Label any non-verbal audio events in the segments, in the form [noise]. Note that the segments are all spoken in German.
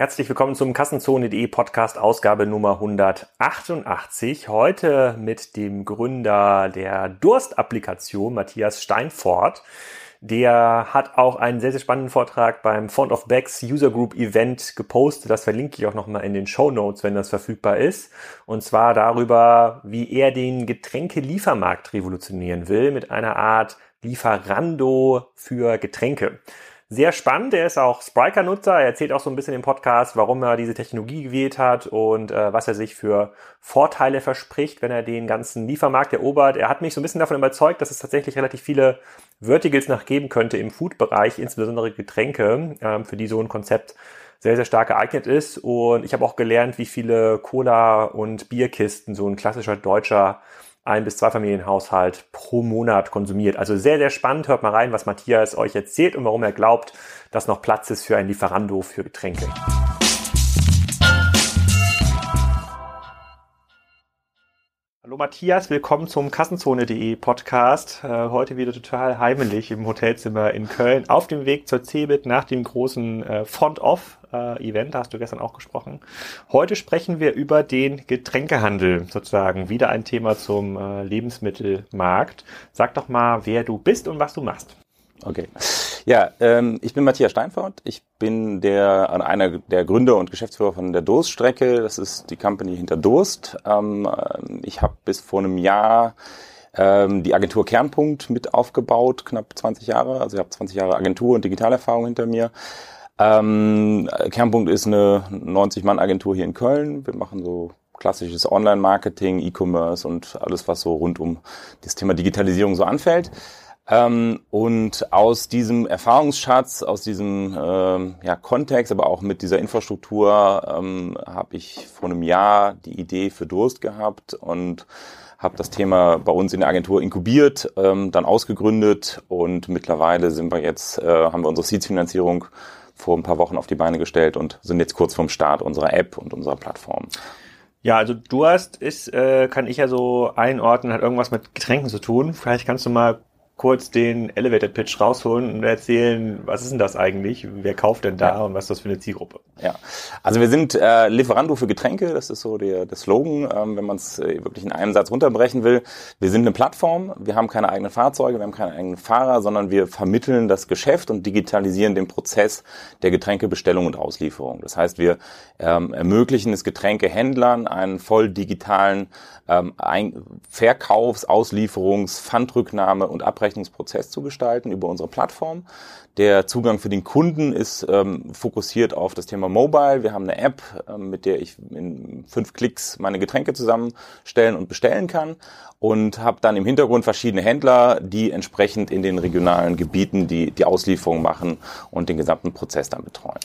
Herzlich willkommen zum Kassenzone.de Podcast Ausgabe Nummer 188. Heute mit dem Gründer der Durst-Applikation, Matthias Steinfort. Der hat auch einen sehr, sehr spannenden Vortrag beim Font of Bags User Group Event gepostet. Das verlinke ich auch nochmal in den Show Notes, wenn das verfügbar ist. Und zwar darüber, wie er den Getränkeliefermarkt revolutionieren will mit einer Art Lieferando für Getränke. Sehr spannend, er ist auch Spriker-Nutzer, er erzählt auch so ein bisschen im Podcast, warum er diese Technologie gewählt hat und äh, was er sich für Vorteile verspricht, wenn er den ganzen Liefermarkt erobert. Er hat mich so ein bisschen davon überzeugt, dass es tatsächlich relativ viele Verticals nachgeben könnte im Food-Bereich, insbesondere Getränke, ähm, für die so ein Konzept sehr, sehr stark geeignet ist. Und ich habe auch gelernt, wie viele Cola- und Bierkisten so ein klassischer deutscher ein- bis zwei Familienhaushalt pro Monat konsumiert. Also sehr, sehr spannend. Hört mal rein, was Matthias euch erzählt und warum er glaubt, dass noch Platz ist für ein Lieferando für Getränke. Hallo Matthias, willkommen zum Kassenzone.de Podcast. Äh, heute wieder total heimelig im Hotelzimmer in Köln auf dem Weg zur CeBIT nach dem großen äh, Front-Off äh, da hast du gestern auch gesprochen. Heute sprechen wir über den Getränkehandel sozusagen, wieder ein Thema zum äh, Lebensmittelmarkt. Sag doch mal, wer du bist und was du machst. Okay. Ja, ähm, ich bin Matthias Steinfort. Ich bin der einer der Gründer und Geschäftsführer von der Durststrecke. Das ist die Company hinter Durst. Ähm, ich habe bis vor einem Jahr ähm, die Agentur Kernpunkt mit aufgebaut, knapp 20 Jahre. Also ich habe 20 Jahre Agentur und Digitalerfahrung hinter mir. Ähm, Kernpunkt ist eine 90-Mann-Agentur hier in Köln. Wir machen so klassisches Online-Marketing, E-Commerce und alles, was so rund um das Thema Digitalisierung so anfällt. Ähm, und aus diesem Erfahrungsschatz, aus diesem ähm, ja, Kontext, aber auch mit dieser Infrastruktur, ähm, habe ich vor einem Jahr die Idee für Durst gehabt und habe das Thema bei uns in der Agentur inkubiert, ähm, dann ausgegründet und mittlerweile sind wir jetzt, äh, haben wir unsere Seeds-Finanzierung vor ein paar Wochen auf die Beine gestellt und sind jetzt kurz vorm Start unserer App und unserer Plattform. Ja, also Durst ist, äh, kann ich ja so einordnen, hat irgendwas mit Getränken zu tun. Vielleicht kannst du mal kurz den Elevator Pitch rausholen und erzählen, was ist denn das eigentlich? Wer kauft denn da ja. und was ist das für eine Zielgruppe? Ja, also wir sind äh, Lieferando für Getränke, das ist so der, der Slogan, ähm, wenn man es äh, wirklich in einem Satz runterbrechen will. Wir sind eine Plattform, wir haben keine eigenen Fahrzeuge, wir haben keine eigenen Fahrer, sondern wir vermitteln das Geschäft und digitalisieren den Prozess der Getränkebestellung und Auslieferung. Das heißt, wir ähm, ermöglichen es Getränkehändlern, einen voll digitalen ähm, Ein Verkaufs-, Auslieferungs-, Pfandrücknahme und Abrechnungsprozess zu gestalten über unsere Plattform. Der Zugang für den Kunden ist ähm, fokussiert auf das Thema Mobile. Wir haben eine App, ähm, mit der ich in fünf Klicks meine Getränke zusammenstellen und bestellen kann und habe dann im Hintergrund verschiedene Händler, die entsprechend in den regionalen Gebieten die, die Auslieferung machen und den gesamten Prozess dann betreuen.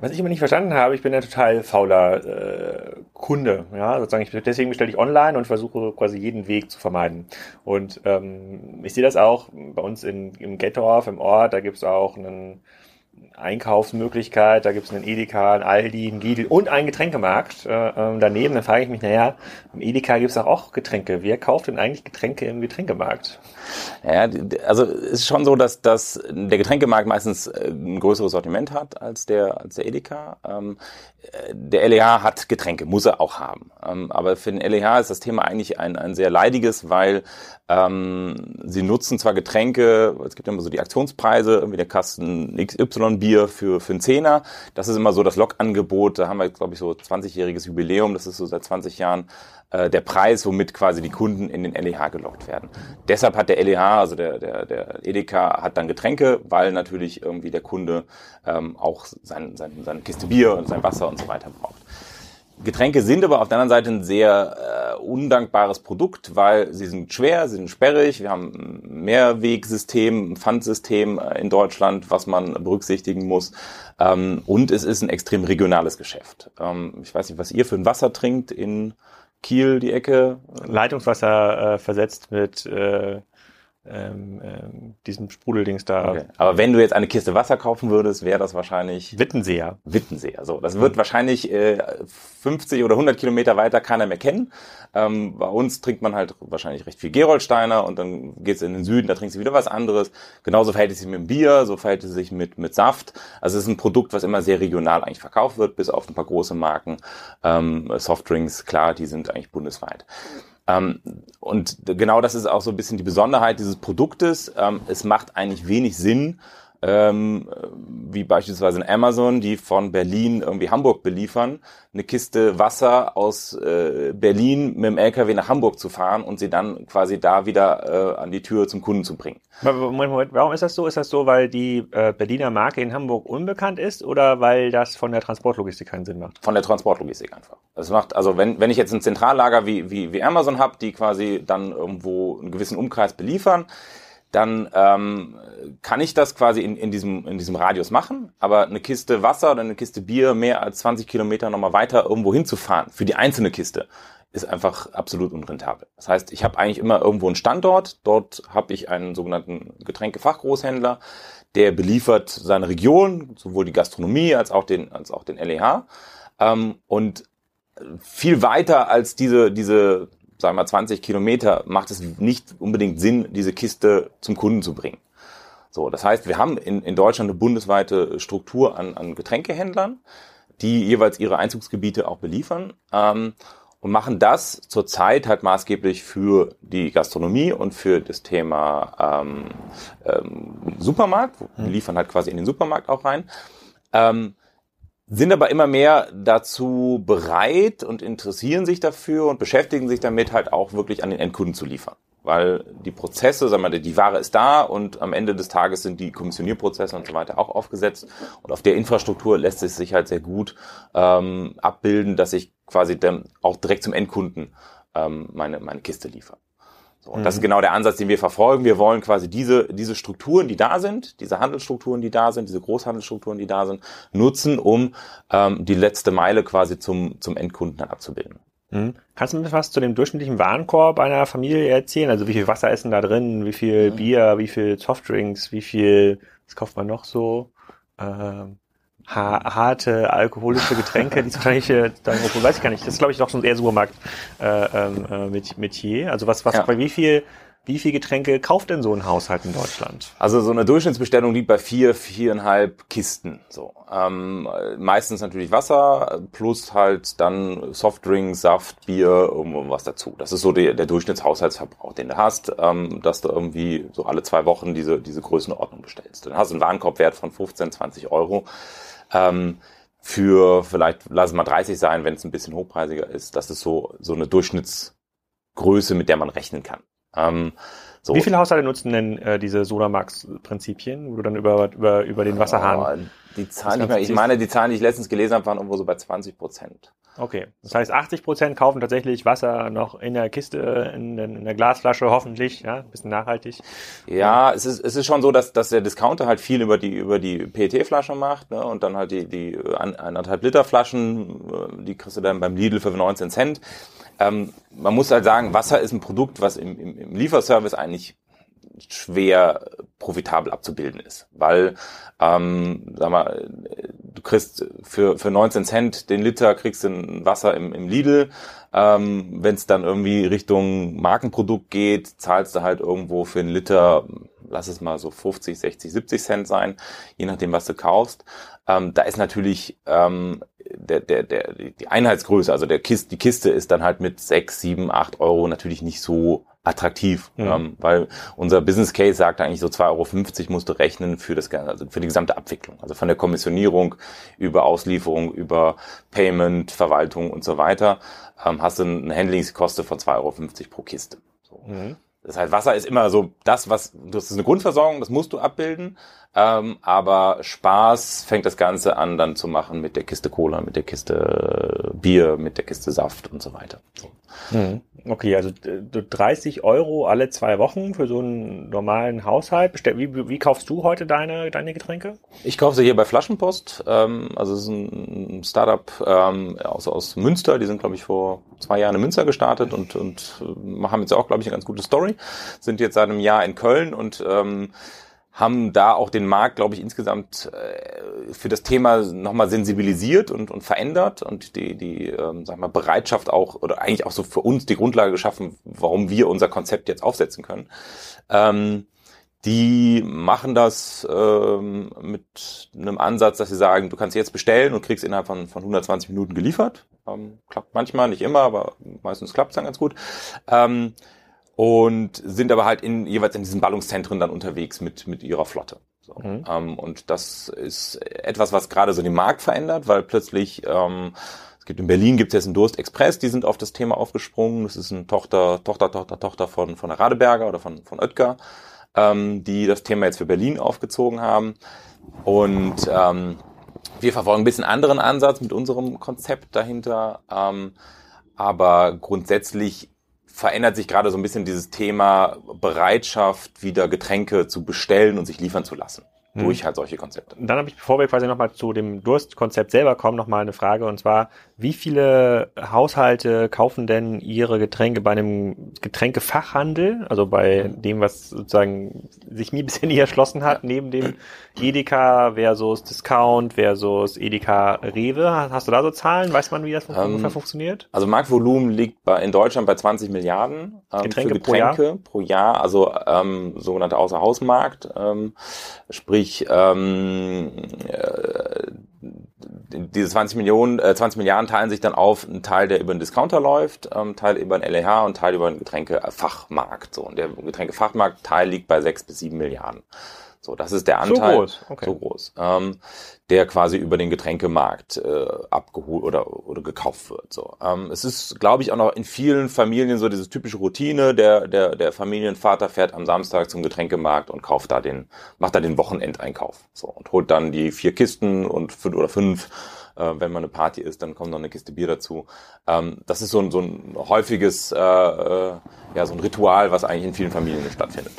Was ich immer nicht verstanden habe, ich bin ja total fauler äh, Kunde. Ja, sozusagen ich, deswegen bestelle ich online und versuche quasi jeden Weg zu vermeiden. Und ähm, ich sehe das auch bei uns in, im Gettorf, im Ort, da gibt es auch einen Einkaufsmöglichkeit, da gibt es einen Edeka, einen Aldi, einen Lidl und einen Getränkemarkt äh, ähm, daneben. Dann frage ich mich, naja, im Edeka gibt es auch, auch Getränke. Wer kauft denn eigentlich Getränke im Getränkemarkt? Ja, also es ist schon so, dass, dass der Getränkemarkt meistens äh, ein größeres Sortiment hat als der, als der Edeka. Ähm, der LEH hat Getränke, muss er auch haben. Ähm, aber für den LEH ist das Thema eigentlich ein, ein sehr leidiges, weil ähm, sie nutzen zwar Getränke, es gibt immer so die Aktionspreise, irgendwie der Kasten XY-Bier für, für einen Zehner. Das ist immer so das Lokangebot. Da haben wir, glaube ich, so 20-jähriges Jubiläum. Das ist so seit 20 Jahren äh, der Preis, womit quasi die Kunden in den LEH gelockt werden. Deshalb hat der LEH, also der, der, der Edeka, hat dann Getränke, weil natürlich irgendwie der Kunde ähm, auch sein, sein, seine Kiste Bier und sein Wasser und so weiter braucht. Getränke sind aber auf der anderen Seite ein sehr äh, undankbares Produkt, weil sie sind schwer, sie sind sperrig. Wir haben ein Mehrwegsystem, ein Pfandsystem äh, in Deutschland, was man berücksichtigen muss. Ähm, und es ist ein extrem regionales Geschäft. Ähm, ich weiß nicht, was ihr für ein Wasser trinkt in Kiel, die Ecke. Leitungswasser äh, versetzt mit äh, ähm, ähm, diesem Sprudeldings da. Okay. Aber wenn du jetzt eine Kiste Wasser kaufen würdest, wäre das wahrscheinlich Wittenseer. Wittenseer. So, das wird mhm. wahrscheinlich äh, 50 oder 100 Kilometer weiter keiner mehr kennen. Ähm, bei uns trinkt man halt wahrscheinlich recht viel Gerolsteiner und dann geht's in den Süden, da trinkst du wieder was anderes. Genauso verhält es sich mit dem Bier, so verhält es sich mit mit Saft. Also es ist ein Produkt, was immer sehr regional eigentlich verkauft wird, bis auf ein paar große Marken. Ähm, Softdrinks, klar, die sind eigentlich bundesweit. Und genau das ist auch so ein bisschen die Besonderheit dieses Produktes. Ähm, es macht eigentlich wenig Sinn, ähm, wie beispielsweise in Amazon, die von Berlin irgendwie Hamburg beliefern, eine Kiste Wasser aus äh, Berlin mit dem LKW nach Hamburg zu fahren und sie dann quasi da wieder äh, an die Tür zum Kunden zu bringen. Moment, Moment, warum ist das so? Ist das so, weil die äh, Berliner Marke in Hamburg unbekannt ist oder weil das von der Transportlogistik keinen Sinn macht? Von der Transportlogistik einfach. Das macht, also wenn, wenn ich jetzt ein Zentrallager wie, wie, wie Amazon habe, die quasi dann irgendwo einen gewissen Umkreis beliefern, dann ähm, kann ich das quasi in, in, diesem, in diesem Radius machen, aber eine Kiste Wasser oder eine Kiste Bier mehr als 20 Kilometer nochmal weiter irgendwo hinzufahren für die einzelne Kiste ist einfach absolut unrentabel. Das heißt, ich habe eigentlich immer irgendwo einen Standort, dort habe ich einen sogenannten Getränkefachgroßhändler, der beliefert seine Region, sowohl die Gastronomie als auch den, als auch den LEH. Ähm, und viel weiter als diese, diese sagen wir 20 Kilometer, macht es nicht unbedingt Sinn, diese Kiste zum Kunden zu bringen. So, das heißt, wir haben in, in Deutschland eine bundesweite Struktur an, an Getränkehändlern, die jeweils ihre Einzugsgebiete auch beliefern ähm, und machen das zurzeit halt maßgeblich für die Gastronomie und für das Thema ähm, ähm, Supermarkt. Wir mhm. liefern halt quasi in den Supermarkt auch rein. Ähm, sind aber immer mehr dazu bereit und interessieren sich dafür und beschäftigen sich damit halt auch wirklich an den Endkunden zu liefern. Weil die Prozesse, sagen wir, die Ware ist da und am Ende des Tages sind die Kommissionierprozesse und so weiter auch aufgesetzt. Und auf der Infrastruktur lässt es sich halt sehr gut ähm, abbilden, dass ich quasi dann auch direkt zum Endkunden ähm, meine, meine Kiste liefere. So, und mhm. das ist genau der Ansatz, den wir verfolgen. Wir wollen quasi diese, diese Strukturen, die da sind, diese Handelsstrukturen, die da sind, diese Großhandelsstrukturen, die da sind, nutzen, um ähm, die letzte Meile quasi zum, zum Endkunden abzubilden. Mhm. Kannst du mir was zu dem durchschnittlichen Warenkorb einer Familie erzählen? Also wie viel Wasser ist denn da drin? Wie viel mhm. Bier? Wie viel Softdrinks? Wie viel, was kauft man noch so? Ähm harte alkoholische Getränke, die wahrscheinlich, äh, weiß ich gar nicht, das ist glaube ich doch schon eher Supermarkt äh, ähm, äh, mit Metier. Also was, was ja. bei wie viel wie viel Getränke kauft denn so ein Haushalt in Deutschland? Also so eine Durchschnittsbestellung liegt bei vier, viereinhalb Kisten. So ähm, meistens natürlich Wasser plus halt dann Softdrinks, Saft, Bier, irgendwas dazu. Das ist so der, der Durchschnittshaushaltsverbrauch, den du hast, ähm, dass du irgendwie so alle zwei Wochen diese diese Größenordnung bestellst. Dann hast du einen Warenkorbwert von 15, 20 Euro. Ähm, für vielleicht, lass es mal 30 sein, wenn es ein bisschen hochpreisiger ist. Das ist so, so eine Durchschnittsgröße, mit der man rechnen kann. Ähm, so. Wie viele Haushalte nutzen denn äh, diese Sodamax-Prinzipien, wo du dann über, über, über den Wasserhahn... Oh, die Zahlen nicht mehr, ich meine, die Zahlen, die ich letztens gelesen habe, waren irgendwo so bei 20 Prozent. Okay, das heißt 80 Prozent kaufen tatsächlich Wasser noch in der Kiste, in, in der Glasflasche, hoffentlich, ja, ein bisschen nachhaltig. Ja, es ist, es ist schon so, dass, dass der Discounter halt viel über die, über die PET-Flasche macht, ne, und dann halt die, die anderthalb Liter Flaschen, äh, die kriegst du dann beim Lidl für 19 Cent. Ähm, man muss halt sagen, Wasser ist ein Produkt, was im, im, im Lieferservice eigentlich schwer profitabel abzubilden ist, weil ähm, sag mal, du kriegst für für 19 Cent den Liter kriegst du ein Wasser im, im Lidl. Ähm, Wenn es dann irgendwie Richtung Markenprodukt geht, zahlst du halt irgendwo für einen Liter, lass es mal so 50, 60, 70 Cent sein, je nachdem, was du kaufst. Ähm, da ist natürlich ähm, der, der, der, die Einheitsgröße, also der Kiste, die Kiste ist dann halt mit 6, 7, 8 Euro natürlich nicht so attraktiv, mhm. ähm, weil unser Business Case sagt eigentlich so 2,50 Euro musst du rechnen für das also für die gesamte Abwicklung. Also von der Kommissionierung über Auslieferung, über Payment, Verwaltung und so weiter, ähm, hast du eine Handlingskoste von 2,50 Euro pro Kiste. So. Mhm. Das heißt, Wasser ist immer so das, was, das ist eine Grundversorgung, das musst du abbilden. Ähm, aber Spaß fängt das Ganze an, dann zu machen mit der Kiste Cola, mit der Kiste Bier, mit der Kiste Saft und so weiter. So. Mhm. Okay, also 30 Euro alle zwei Wochen für so einen normalen Haushalt. Wie, wie kaufst du heute deine, deine Getränke? Ich kaufe sie hier bei Flaschenpost. Ähm, also es ist ein Startup ähm, aus, aus Münster. Die sind, glaube ich, vor zwei Jahren in Münster gestartet und, und äh, haben jetzt auch, glaube ich, eine ganz gute Story. Story, sind jetzt seit einem Jahr in Köln und ähm, haben da auch den Markt, glaube ich, insgesamt äh, für das Thema nochmal sensibilisiert und, und verändert und die, die ähm, sag mal, Bereitschaft auch oder eigentlich auch so für uns die Grundlage geschaffen, warum wir unser Konzept jetzt aufsetzen können. Ähm, die machen das ähm, mit einem Ansatz, dass sie sagen, du kannst jetzt bestellen und kriegst innerhalb von, von 120 Minuten geliefert. Ähm, klappt manchmal, nicht immer, aber meistens klappt es dann ganz gut. Ähm, und sind aber halt in, jeweils in diesen Ballungszentren dann unterwegs mit, mit ihrer Flotte. So. Mhm. Ähm, und das ist etwas, was gerade so den Markt verändert, weil plötzlich ähm, es gibt in Berlin gibt es jetzt einen Durst Express, die sind auf das Thema aufgesprungen. Das ist eine Tochter, Tochter, Tochter, Tochter von, von der Radeberger oder von, von Oetker, ähm, die das Thema jetzt für Berlin aufgezogen haben. Und ähm, wir verfolgen ein bisschen anderen Ansatz mit unserem Konzept dahinter. Ähm, aber grundsätzlich verändert sich gerade so ein bisschen dieses Thema Bereitschaft, wieder Getränke zu bestellen und sich liefern zu lassen hm. durch halt solche Konzepte. Dann habe ich, bevor wir quasi nochmal zu dem Durstkonzept selber kommen, nochmal eine Frage und zwar, wie viele Haushalte kaufen denn ihre Getränke bei einem Getränkefachhandel, also bei dem, was sozusagen sich mir [laughs] bisher nie erschlossen hat, neben dem Edeka versus Discount versus Edeka Rewe? Hast du da so Zahlen? Weiß man, wie das ähm, ungefähr funktioniert? Also Marktvolumen liegt bei, in Deutschland bei 20 Milliarden ähm, Getränke, für Getränke pro Jahr, pro Jahr also ähm, sogenannte Außerhausmarkt. Ähm, sprich, ähm, äh, diese 20 Millionen, äh, 20 Milliarden teilen sich dann auf einen Teil, der über einen Discounter läuft, ähm, Teil über einen LEH und Teil über einen Getränkefachmarkt. So, und der Getränkefachmarkt-Teil liegt bei 6 bis 7 Milliarden. So, das ist der Anteil. So groß, okay. so groß ähm, der quasi über den Getränkemarkt äh, abgeholt oder, oder gekauft wird. So, ähm, es ist, glaube ich, auch noch in vielen Familien so diese typische Routine. Der, der, der Familienvater fährt am Samstag zum Getränkemarkt und kauft da den, macht da den Wochenendeinkauf. So, und holt dann die vier Kisten und fünf oder fünf äh, wenn man eine Party ist, dann kommt noch eine Kiste Bier dazu. Ähm, das ist so ein, so ein häufiges, äh, äh, ja, so ein Ritual, was eigentlich in vielen Familien stattfindet.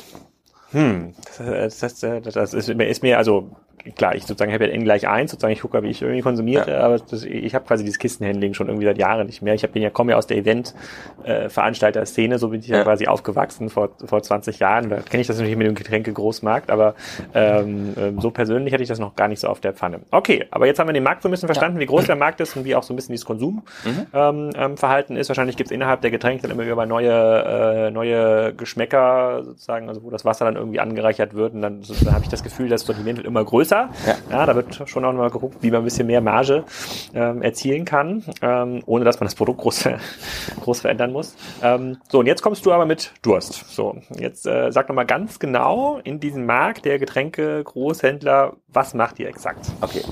Hm, das, das, das, das ist, ist mir, also klar, ich sozusagen habe ja N gleich eins, sozusagen ich gucke, wie ich irgendwie konsumiert, ja. aber das, ich habe quasi dieses Kistenhandling schon irgendwie seit Jahren nicht mehr. Ich bin ja komme ja aus der Event-Veranstalter-Szene, so bin ich ja, ja, quasi aufgewachsen vor vor 20 Jahren. Da kenne ich das natürlich mit dem Getränke-Großmarkt, aber ähm, ähm, so persönlich hatte ich das noch gar nicht so auf der Pfanne. Okay, aber jetzt haben wir den Markt so ein bisschen verstanden, ja. wie groß der Markt ist und wie auch so ein bisschen dieses Konsumverhalten mhm. ähm, ähm, ist. Wahrscheinlich gibt es innerhalb der Getränke dann immer über neue äh, neue Geschmäcker sozusagen, also wo das Wasser dann irgendwie angereichert wird und dann, so, dann habe ich das Gefühl, das Sortiment wird immer größer größer. Ja. da wird schon auch mal geguckt, wie man ein bisschen mehr Marge ähm, erzielen kann, ähm, ohne dass man das Produkt groß, [laughs] groß verändern muss. Ähm, so, und jetzt kommst du aber mit Durst. So, jetzt äh, sag nochmal ganz genau in diesem Markt der Getränke Großhändler, was macht ihr exakt? Okay,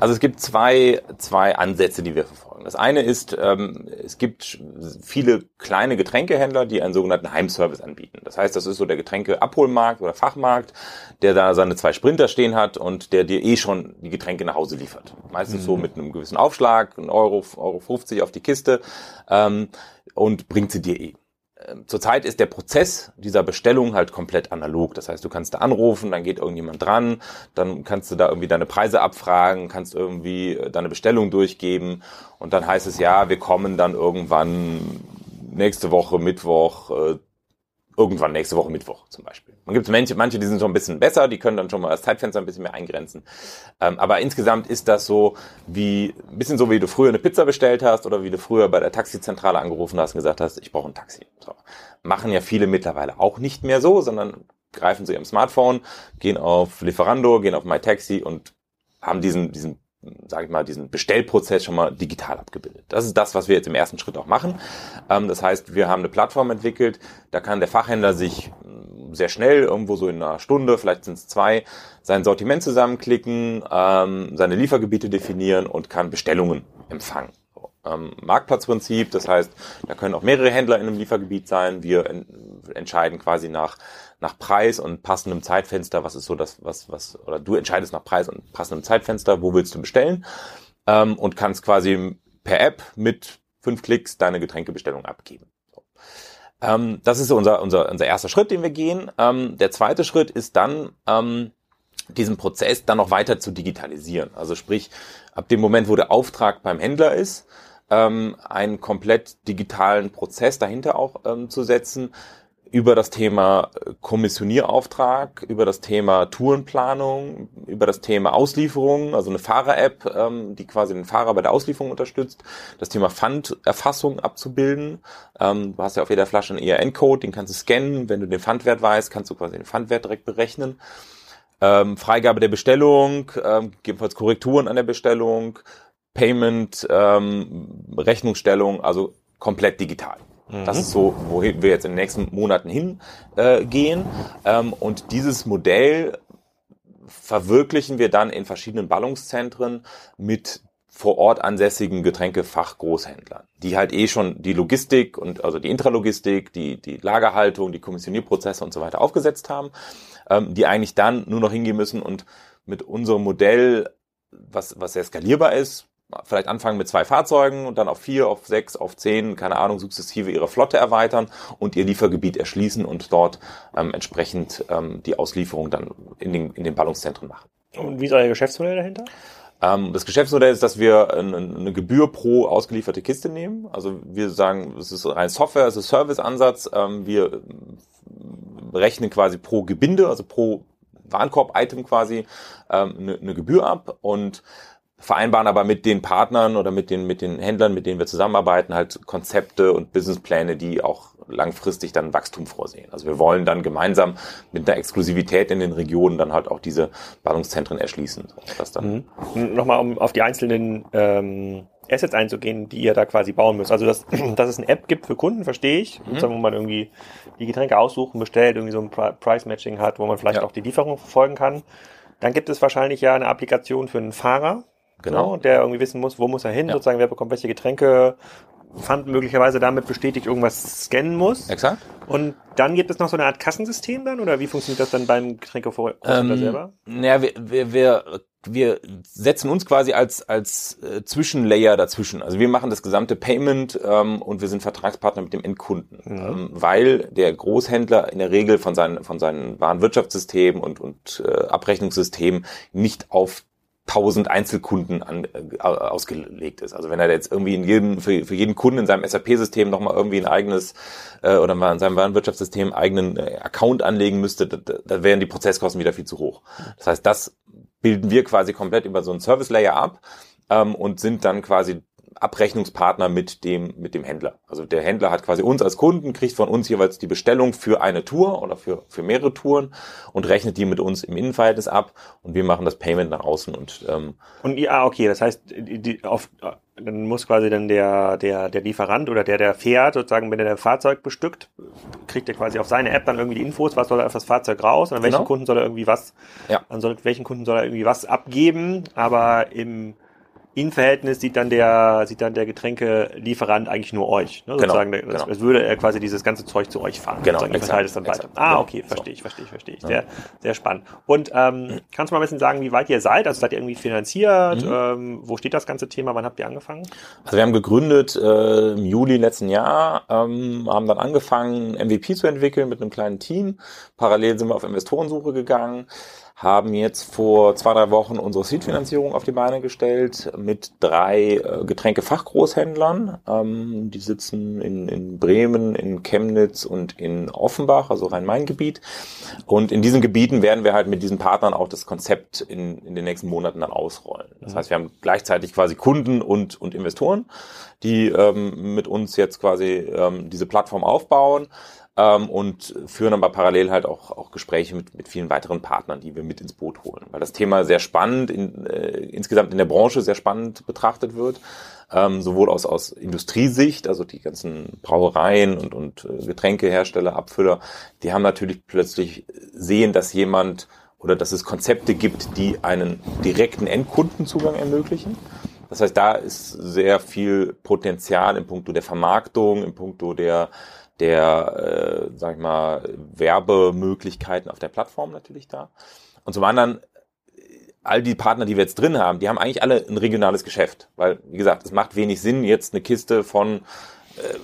also es gibt zwei, zwei Ansätze, die wir verfolgen. Das eine ist, ähm, es gibt viele kleine Getränkehändler, die einen sogenannten Heimservice anbieten. Das heißt, das ist so der Getränkeabholmarkt oder Fachmarkt, der da seine zwei Sprinter stehen hat und der dir eh schon die Getränke nach Hause liefert. Meistens mhm. so mit einem gewissen Aufschlag, ein Euro, Euro 50 auf die Kiste ähm, und bringt sie dir eh. Ähm, zurzeit ist der Prozess dieser Bestellung halt komplett analog. Das heißt, du kannst da anrufen, dann geht irgendjemand dran, dann kannst du da irgendwie deine Preise abfragen, kannst irgendwie äh, deine Bestellung durchgeben und dann heißt es ja, wir kommen dann irgendwann nächste Woche Mittwoch äh, irgendwann nächste Woche Mittwoch zum Beispiel. Man gibt manche, manche, die sind schon ein bisschen besser, die können dann schon mal das Zeitfenster ein bisschen mehr eingrenzen. Ähm, aber insgesamt ist das so wie ein bisschen so, wie du früher eine Pizza bestellt hast oder wie du früher bei der Taxizentrale angerufen hast und gesagt hast, ich brauche ein Taxi. So. Machen ja viele mittlerweile auch nicht mehr so, sondern greifen zu ihrem Smartphone, gehen auf Lieferando, gehen auf MyTaxi und haben diesen, diesen sage ich mal, diesen Bestellprozess schon mal digital abgebildet. Das ist das, was wir jetzt im ersten Schritt auch machen. Ähm, das heißt, wir haben eine Plattform entwickelt, da kann der Fachhändler sich mm, sehr schnell, irgendwo so in einer Stunde, vielleicht sind es zwei, sein Sortiment zusammenklicken, ähm, seine Liefergebiete definieren und kann Bestellungen empfangen. Ähm, Marktplatzprinzip, das heißt, da können auch mehrere Händler in einem Liefergebiet sein. Wir entscheiden quasi nach nach Preis und passendem Zeitfenster, was ist so das, was, was, oder du entscheidest nach Preis und passendem Zeitfenster, wo willst du bestellen ähm, und kannst quasi per App mit fünf Klicks deine Getränkebestellung abgeben. So. Ähm, das ist unser, unser, unser erster Schritt, den wir gehen. Ähm, der zweite Schritt ist dann, ähm, diesen Prozess dann noch weiter zu digitalisieren. Also sprich, ab dem Moment, wo der Auftrag beim Händler ist, ähm, einen komplett digitalen Prozess dahinter auch ähm, zu setzen, über das Thema Kommissionierauftrag, über das Thema Tourenplanung, über das Thema Auslieferung, also eine Fahrer-App, ähm, die quasi den Fahrer bei der Auslieferung unterstützt, das Thema Pfanderfassung abzubilden. Ähm, du hast ja auf jeder Flasche einen ERN-Code, den kannst du scannen. Wenn du den Pfandwert weißt, kannst du quasi den Pfandwert direkt berechnen. Ähm, Freigabe der Bestellung, ähm, gegebenenfalls Korrekturen an der Bestellung, Payment, ähm, Rechnungsstellung, also komplett digital. Das mhm. ist so, wohin wir jetzt in den nächsten Monaten hingehen. Äh, ähm, und dieses Modell verwirklichen wir dann in verschiedenen Ballungszentren mit vor Ort ansässigen Getränkefachgroßhändlern, die halt eh schon die Logistik und also die Intralogistik, die, die Lagerhaltung, die Kommissionierprozesse und so weiter aufgesetzt haben, ähm, die eigentlich dann nur noch hingehen müssen und mit unserem Modell, was, was sehr skalierbar ist, vielleicht anfangen mit zwei Fahrzeugen und dann auf vier, auf sechs, auf zehn, keine Ahnung, sukzessive ihre Flotte erweitern und ihr Liefergebiet erschließen und dort ähm, entsprechend ähm, die Auslieferung dann in den, in den Ballungszentren machen. Und wie ist euer Geschäftsmodell dahinter? Ähm, das Geschäftsmodell ist, dass wir eine, Gebühr pro ausgelieferte Kiste nehmen. Also wir sagen, es ist rein Software, es ist Serviceansatz. Ähm, wir rechnen quasi pro Gebinde, also pro Warenkorb-Item quasi ähm, eine, eine Gebühr ab und vereinbaren aber mit den Partnern oder mit den, mit den Händlern, mit denen wir zusammenarbeiten, halt Konzepte und Businesspläne, die auch langfristig dann Wachstum vorsehen. Also wir wollen dann gemeinsam mit einer Exklusivität in den Regionen dann halt auch diese Ballungszentren erschließen. Das dann mhm. Nochmal, um auf die einzelnen ähm, Assets einzugehen, die ihr da quasi bauen müsst. Also dass, [clears throat] dass es eine App gibt für Kunden, verstehe ich, mhm. wo man irgendwie die Getränke aussuchen, bestellt, irgendwie so ein Price-Matching hat, wo man vielleicht ja. auch die Lieferung verfolgen kann. Dann gibt es wahrscheinlich ja eine Applikation für einen Fahrer, Genau. Ne, der irgendwie wissen muss, wo muss er hin, ja. sozusagen, wer bekommt welche Getränke, Pfand möglicherweise damit bestätigt irgendwas scannen muss. Exakt. Und dann gibt es noch so eine Art Kassensystem dann oder wie funktioniert das dann beim Getränkevorhändler ähm, selber? Naja, wir, wir, wir, wir setzen uns quasi als, als äh, Zwischenlayer dazwischen. Also wir machen das gesamte Payment ähm, und wir sind Vertragspartner mit dem Endkunden, mhm. ähm, weil der Großhändler in der Regel von seinen, von seinen Warenwirtschaftssystemen und, und äh, Abrechnungssystemen nicht auf tausend Einzelkunden an, äh, ausgelegt ist. Also wenn er jetzt irgendwie in jedem, für, für jeden Kunden in seinem SAP-System nochmal irgendwie ein eigenes äh, oder mal in seinem Warenwirtschaftssystem eigenen äh, Account anlegen müsste, da, da wären die Prozesskosten wieder viel zu hoch. Das heißt, das bilden wir quasi komplett über so einen Service-Layer ab ähm, und sind dann quasi Abrechnungspartner mit dem, mit dem Händler. Also der Händler hat quasi uns als Kunden, kriegt von uns jeweils die Bestellung für eine Tour oder für, für mehrere Touren und rechnet die mit uns im Innenverhältnis ab und wir machen das Payment nach außen und ähm, Und ja, okay, das heißt, die, auf, dann muss quasi dann der, der, der Lieferant oder der, der fährt, sozusagen, wenn er das Fahrzeug bestückt, kriegt er quasi auf seine App dann irgendwie die Infos, was soll er auf das Fahrzeug raus und an welchen genau. Kunden soll er irgendwie was, ja. an welchen Kunden soll er irgendwie was abgeben, aber im Innenverhältnis sieht dann der, sieht dann der Getränkelieferant eigentlich nur euch. Ne? Genau, sozusagen, genau. Als würde er quasi dieses ganze Zeug zu euch fahren. Genau. Exakt, verteilt es dann weiter. Ah, genau. okay, verstehe ich, verstehe ich, verstehe ich. Sehr, sehr spannend. Und ähm, kannst du mal ein bisschen sagen, wie weit ihr seid? Also seid ihr irgendwie finanziert? Mhm. Ähm, wo steht das ganze Thema? Wann habt ihr angefangen? Also wir haben gegründet äh, im Juli letzten Jahr, ähm, haben dann angefangen, MVP zu entwickeln mit einem kleinen Team. Parallel sind wir auf Investorensuche gegangen haben jetzt vor zwei, drei Wochen unsere Seed-Finanzierung auf die Beine gestellt mit drei äh, Getränkefachgroßhändlern. Ähm, die sitzen in, in Bremen, in Chemnitz und in Offenbach, also Rhein-Main-Gebiet. Und in diesen Gebieten werden wir halt mit diesen Partnern auch das Konzept in, in den nächsten Monaten dann ausrollen. Das heißt, wir haben gleichzeitig quasi Kunden und, und Investoren, die ähm, mit uns jetzt quasi ähm, diese Plattform aufbauen ähm, und führen aber parallel halt auch, auch Gespräche mit, mit vielen weiteren Partnern, die wir mit ins Boot holen, weil das Thema sehr spannend, in, äh, insgesamt in der Branche sehr spannend betrachtet wird. Ähm, sowohl aus, aus Industriesicht, also die ganzen Brauereien und, und äh, Getränkehersteller, Abfüller, die haben natürlich plötzlich sehen, dass jemand oder dass es Konzepte gibt, die einen direkten Endkundenzugang ermöglichen. Das heißt, da ist sehr viel Potenzial im Punkto der Vermarktung, im Punkto der der, äh, sag ich mal, Werbemöglichkeiten auf der Plattform natürlich da. Und zum anderen, all die Partner, die wir jetzt drin haben, die haben eigentlich alle ein regionales Geschäft. Weil, wie gesagt, es macht wenig Sinn, jetzt eine Kiste von, äh,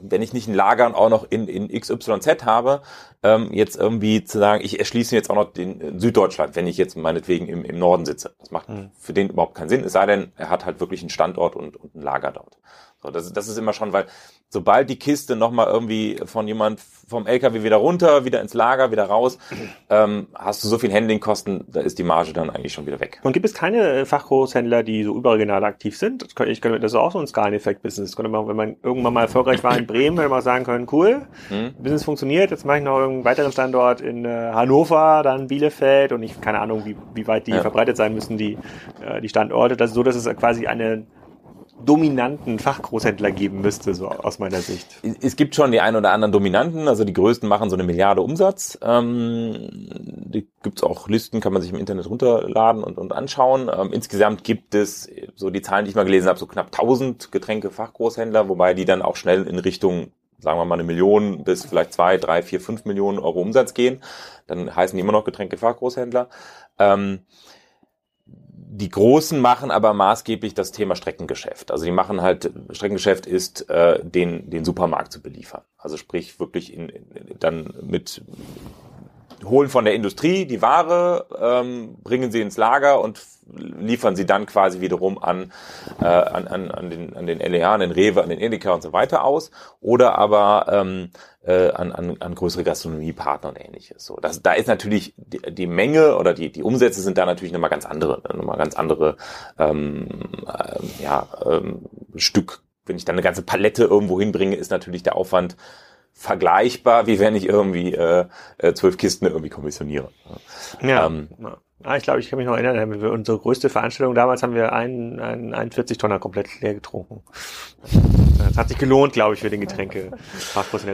wenn ich nicht ein Lager und auch noch in, in XYZ habe, ähm, jetzt irgendwie zu sagen, ich erschließe jetzt auch noch den äh, Süddeutschland, wenn ich jetzt meinetwegen im, im Norden sitze. Das macht mhm. für den überhaupt keinen Sinn, es sei denn, er hat halt wirklich einen Standort und, und ein Lager dort. So, das, das ist immer schon, weil sobald die Kiste nochmal irgendwie von jemand vom LKW wieder runter, wieder ins Lager, wieder raus, [clears throat] ähm, hast du so viel Handlingkosten, da ist die Marge dann eigentlich schon wieder weg. Und gibt es keine äh, Fachgroßhändler, die so überregional aktiv sind? Das, könnte, ich könnte, das ist auch so ein Skaleneffekt-Business. Wenn man irgendwann mal erfolgreich war in Bremen, hätte man sagen können, cool, hm. Business funktioniert, jetzt mache ich noch einen weiteren Standort in äh, Hannover, dann Bielefeld und ich keine Ahnung, wie, wie weit die ja. verbreitet sein müssen, die, äh, die Standorte. Das ist so, dass es quasi eine dominanten Fachgroßhändler geben müsste, so aus meiner Sicht. Es gibt schon die ein oder anderen Dominanten, also die größten machen so eine Milliarde Umsatz. Ähm, die gibt's auch Listen, kann man sich im Internet runterladen und, und anschauen. Ähm, insgesamt gibt es, so die Zahlen, die ich mal gelesen habe, so knapp 1000 Getränke-Fachgroßhändler, wobei die dann auch schnell in Richtung sagen wir mal eine Million bis vielleicht zwei, drei, vier, fünf Millionen Euro Umsatz gehen. Dann heißen die immer noch Getränke-Fachgroßhändler. Ähm, die Großen machen aber maßgeblich das Thema Streckengeschäft. Also die machen halt, Streckengeschäft ist, äh, den, den Supermarkt zu beliefern. Also sprich wirklich in, in, dann mit holen von der Industrie die Ware, ähm, bringen sie ins Lager und liefern sie dann quasi wiederum an, äh, an, an, an, den, an den LEH, an den Rewe, an den Edeka und so weiter aus. Oder aber ähm, äh, an, an, an größere Gastronomiepartner und ähnliches. So, das, da ist natürlich die, die Menge oder die, die Umsätze sind da natürlich nochmal ganz andere, nochmal ganz andere ähm, äh, ja, ähm, Stück. Wenn ich dann eine ganze Palette irgendwo hinbringe, ist natürlich der Aufwand vergleichbar, wie wenn ich irgendwie äh, äh, zwölf Kisten irgendwie kommissioniere. Ja. Ähm, Ah, ich glaube, ich kann mich noch erinnern, wir unsere größte Veranstaltung damals haben wir einen, einen, einen 40 Tonner komplett leer getrunken. Das hat sich gelohnt, glaube ich, für den Getränke,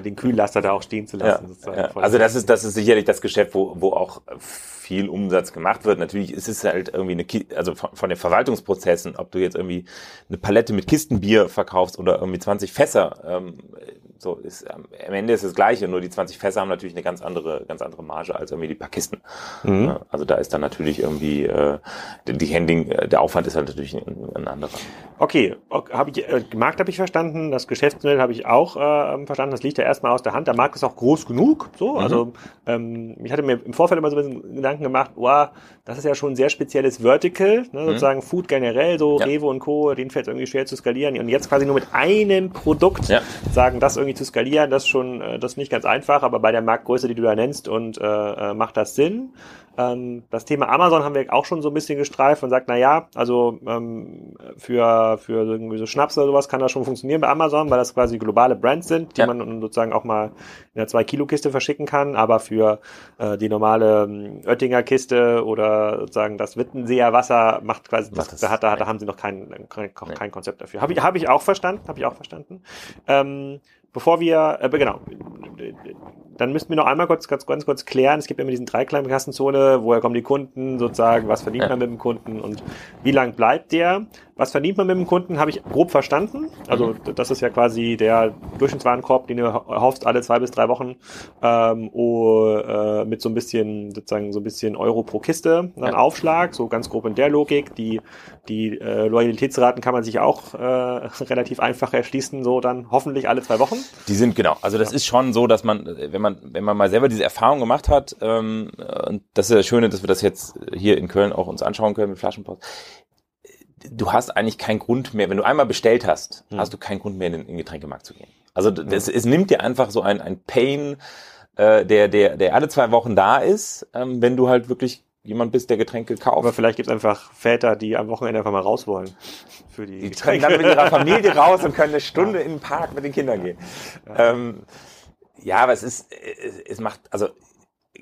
den Kühllaster da auch stehen zu lassen. Ja, ja. Also das ist, das ist sicherlich das Geschäft, wo, wo auch viel Umsatz gemacht wird. Natürlich ist es halt irgendwie eine, also von, von den Verwaltungsprozessen, ob du jetzt irgendwie eine Palette mit Kistenbier verkaufst oder irgendwie 20 Fässer, ähm, so ist am Ende ist das Gleiche, nur die 20 Fässer haben natürlich eine ganz andere, ganz andere Marge als irgendwie die paar Kisten. Mhm. Also da ist dann natürlich irgendwie äh, die Handling, äh, der Aufwand ist halt natürlich ein, ein anderer. Okay, habe ich äh, Markt habe ich verstanden, das Geschäftsmodell habe ich auch äh, verstanden. Das liegt ja erstmal aus der Hand. Der Markt ist auch groß genug. So, mhm. also ähm, ich hatte mir im Vorfeld immer so ein bisschen Gedanken gemacht, wow, das ist ja schon ein sehr spezielles Vertical, ne, mhm. sozusagen Food generell, so ja. Rewe und Co. Den fällt irgendwie schwer zu skalieren und jetzt quasi nur mit einem Produkt ja. sagen, das irgendwie irgendwie zu skalieren, das ist schon, äh, das ist nicht ganz einfach, aber bei der Marktgröße, die du da nennst, und äh, äh, macht das Sinn. Ähm, das Thema Amazon haben wir auch schon so ein bisschen gestreift und sagt, na ja, also ähm, für, für irgendwie so Schnaps oder sowas kann das schon funktionieren bei Amazon, weil das quasi globale Brands sind, die ja. man sozusagen auch mal in einer 2-Kilo-Kiste verschicken kann, aber für äh, die normale ähm, Oettinger Kiste oder sozusagen das Wittenseer Wasser macht quasi, das, das, da, hat, da, da haben sie noch kein, kein, kein Konzept dafür. Habe ich, hab ich auch verstanden, habe ich auch verstanden. Ähm, bevor wir, äh, genau, dann müssten wir noch einmal kurz, ganz, ganz kurz klären. Es gibt immer diesen Dreiklassenkassenzone, woher kommen die Kunden sozusagen, was verdient ja. man mit dem Kunden und wie lang bleibt der? Was verdient man mit dem Kunden, habe ich grob verstanden. Also mhm. das ist ja quasi der Durchschnittswarenkorb, den du erhoffst alle zwei bis drei Wochen ähm, oh, äh, mit so ein bisschen, sozusagen so ein bisschen Euro pro Kiste, dann ja. Aufschlag, so ganz grob in der Logik. Die, die äh, Loyalitätsraten kann man sich auch äh, [laughs] relativ einfach erschließen, so dann hoffentlich alle zwei Wochen. Die sind genau. Also das ja. ist schon so, dass man, wenn man, wenn man mal selber diese Erfahrung gemacht hat, ähm, und das ist das Schöne, dass wir das jetzt hier in Köln auch uns anschauen können mit Flaschenpost, du hast eigentlich keinen Grund mehr, wenn du einmal bestellt hast, mhm. hast du keinen Grund mehr in den Getränkemarkt zu gehen. Also das, es nimmt dir einfach so ein, ein Pain, äh, der, der, der alle zwei Wochen da ist, ähm, wenn du halt wirklich jemand bist, der Getränke kauft. Aber vielleicht gibt es einfach Väter, die am Wochenende einfach mal raus wollen. Für die, die Getränke. dann mit ihrer Familie [laughs] raus und können eine Stunde ja. in den Park mit den Kindern gehen. Ja, ähm, ja aber es ist, es, es macht, also